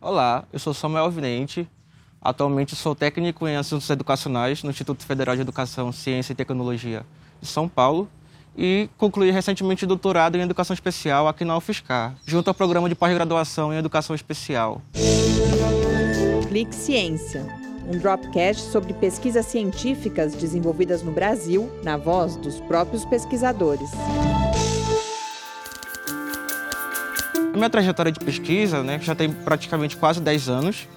Olá, eu sou Samuel Alvinente. Atualmente sou técnico em assuntos educacionais no Instituto Federal de Educação, Ciência e Tecnologia de São Paulo e concluí recentemente doutorado em Educação Especial aqui na UFSCar, junto ao programa de pós-graduação em Educação Especial. Clique Ciência, um dropcast sobre pesquisas científicas desenvolvidas no Brasil, na voz dos próprios pesquisadores. Minha trajetória de pesquisa né, já tem praticamente quase 10 anos.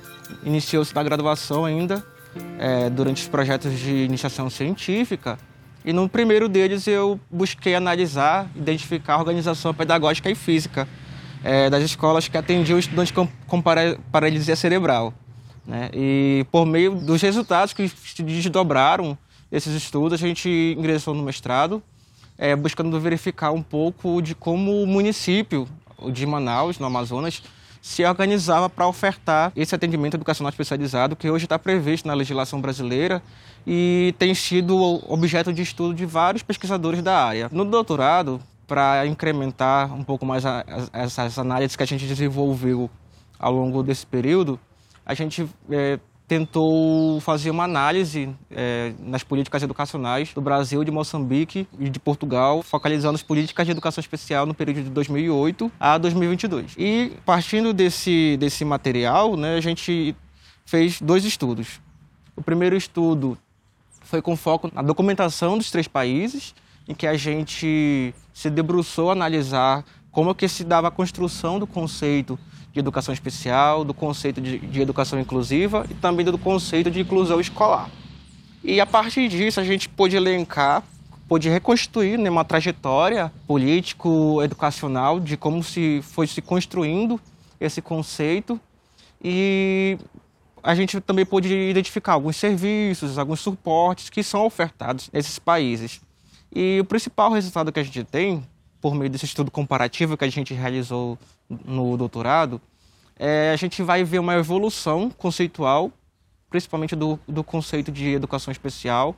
Iniciou-se na graduação ainda, é, durante os projetos de iniciação científica. E no primeiro deles eu busquei analisar, identificar a organização pedagógica e física é, das escolas que atendiam estudantes com, com paralisia cerebral. Né? E por meio dos resultados que se desdobraram esses estudos, a gente ingressou no mestrado, é, buscando verificar um pouco de como o município de Manaus, no Amazonas, se organizava para ofertar esse atendimento educacional especializado que hoje está previsto na legislação brasileira e tem sido objeto de estudo de vários pesquisadores da área. No doutorado, para incrementar um pouco mais a, a, essas análises que a gente desenvolveu ao longo desse período, a gente é, tentou fazer uma análise é, nas políticas educacionais do Brasil, de Moçambique e de Portugal, focalizando as políticas de educação especial no período de 2008 a 2022. E partindo desse, desse material, né, a gente fez dois estudos. O primeiro estudo foi com foco na documentação dos três países, em que a gente se debruçou a analisar como que se dava a construção do conceito de educação especial, do conceito de, de educação inclusiva e também do conceito de inclusão escolar. E a partir disso a gente pôde elencar, pôde reconstruir né, uma trajetória político-educacional de como se foi se construindo esse conceito e a gente também pôde identificar alguns serviços, alguns suportes que são ofertados nesses países. E o principal resultado que a gente tem, por meio desse estudo comparativo que a gente realizou no doutorado, é, a gente vai ver uma evolução conceitual, principalmente do, do conceito de educação especial,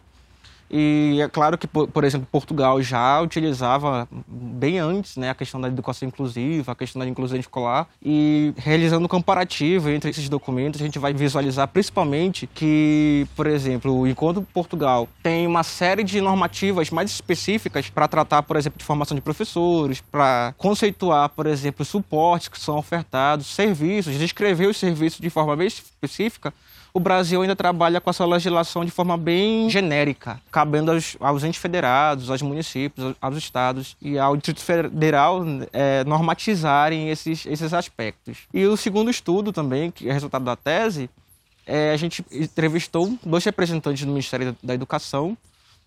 e é claro que, por, exemplo, Portugal já utilizava bem antes né, a questão da educação inclusiva, a questão da inclusão escolar, e realizando um comparativo entre esses documentos, a gente vai visualizar principalmente que, por exemplo, enquanto Portugal tem uma série de normativas mais específicas para tratar, por exemplo, de formação de professores, para conceituar, por exemplo, suportes que são ofertados, serviços, descrever os serviços de forma bem específica, o Brasil ainda trabalha com essa legislação de forma bem genérica, cabendo aos, aos entes federados, aos municípios, aos estados e ao Distrito Federal é, normatizarem esses, esses aspectos. E o segundo estudo também, que é resultado da tese, é, a gente entrevistou dois representantes do Ministério da Educação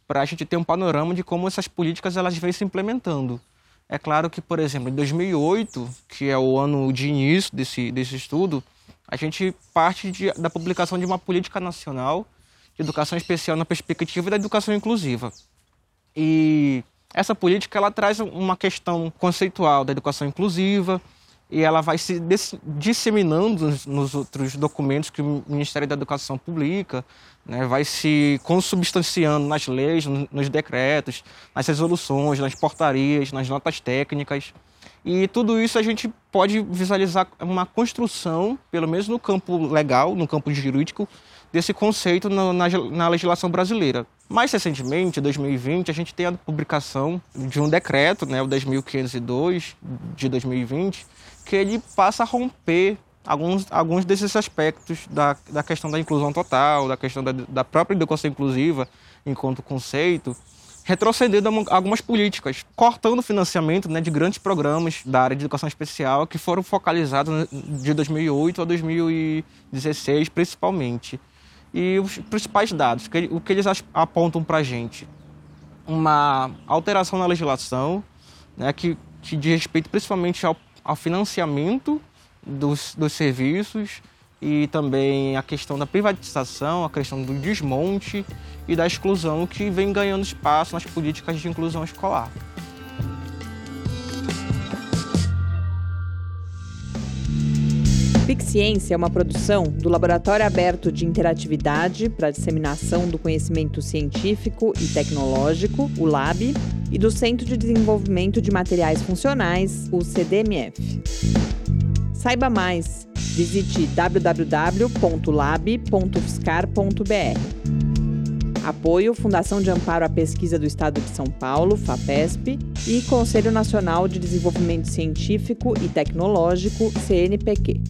para a gente ter um panorama de como essas políticas elas vêm se implementando. É claro que, por exemplo, em 2008, que é o ano de início desse, desse estudo, a gente parte de, da publicação de uma política nacional de educação especial na perspectiva da educação inclusiva. E essa política ela traz uma questão conceitual da educação inclusiva e ela vai se disseminando nos, outros documentos que o Ministério da Educação publica, né? vai se consubstanciando nas leis, nos decretos, nas resoluções, nas portarias, nas notas técnicas. E tudo isso a gente pode visualizar uma construção, pelo menos no campo legal, no campo jurídico, desse conceito na, na, na legislação brasileira. Mais recentemente, em 2020, a gente tem a publicação de um decreto, né, o 10.502 de 2020, que ele passa a romper alguns, alguns desses aspectos da, da questão da inclusão total, da questão da, da própria educação inclusiva enquanto conceito, retrocedendo algumas políticas, cortando o financiamento né, de grandes programas da área de educação especial que foram focalizados de 2008 a 2016, principalmente. E os principais dados, o que eles apontam para a gente? Uma alteração na legislação, né, que, que diz respeito principalmente ao, ao financiamento dos, dos serviços, e também a questão da privatização, a questão do desmonte e da exclusão que vem ganhando espaço nas políticas de inclusão escolar. Ciência é uma produção do Laboratório Aberto de Interatividade para Disseminação do Conhecimento Científico e Tecnológico, o LAB, e do Centro de Desenvolvimento de Materiais Funcionais, o CDMF. Saiba mais Visite www.lab.fiscar.br. Apoio Fundação de Amparo à Pesquisa do Estado de São Paulo, FAPESP, e Conselho Nacional de Desenvolvimento Científico e Tecnológico, CNPq.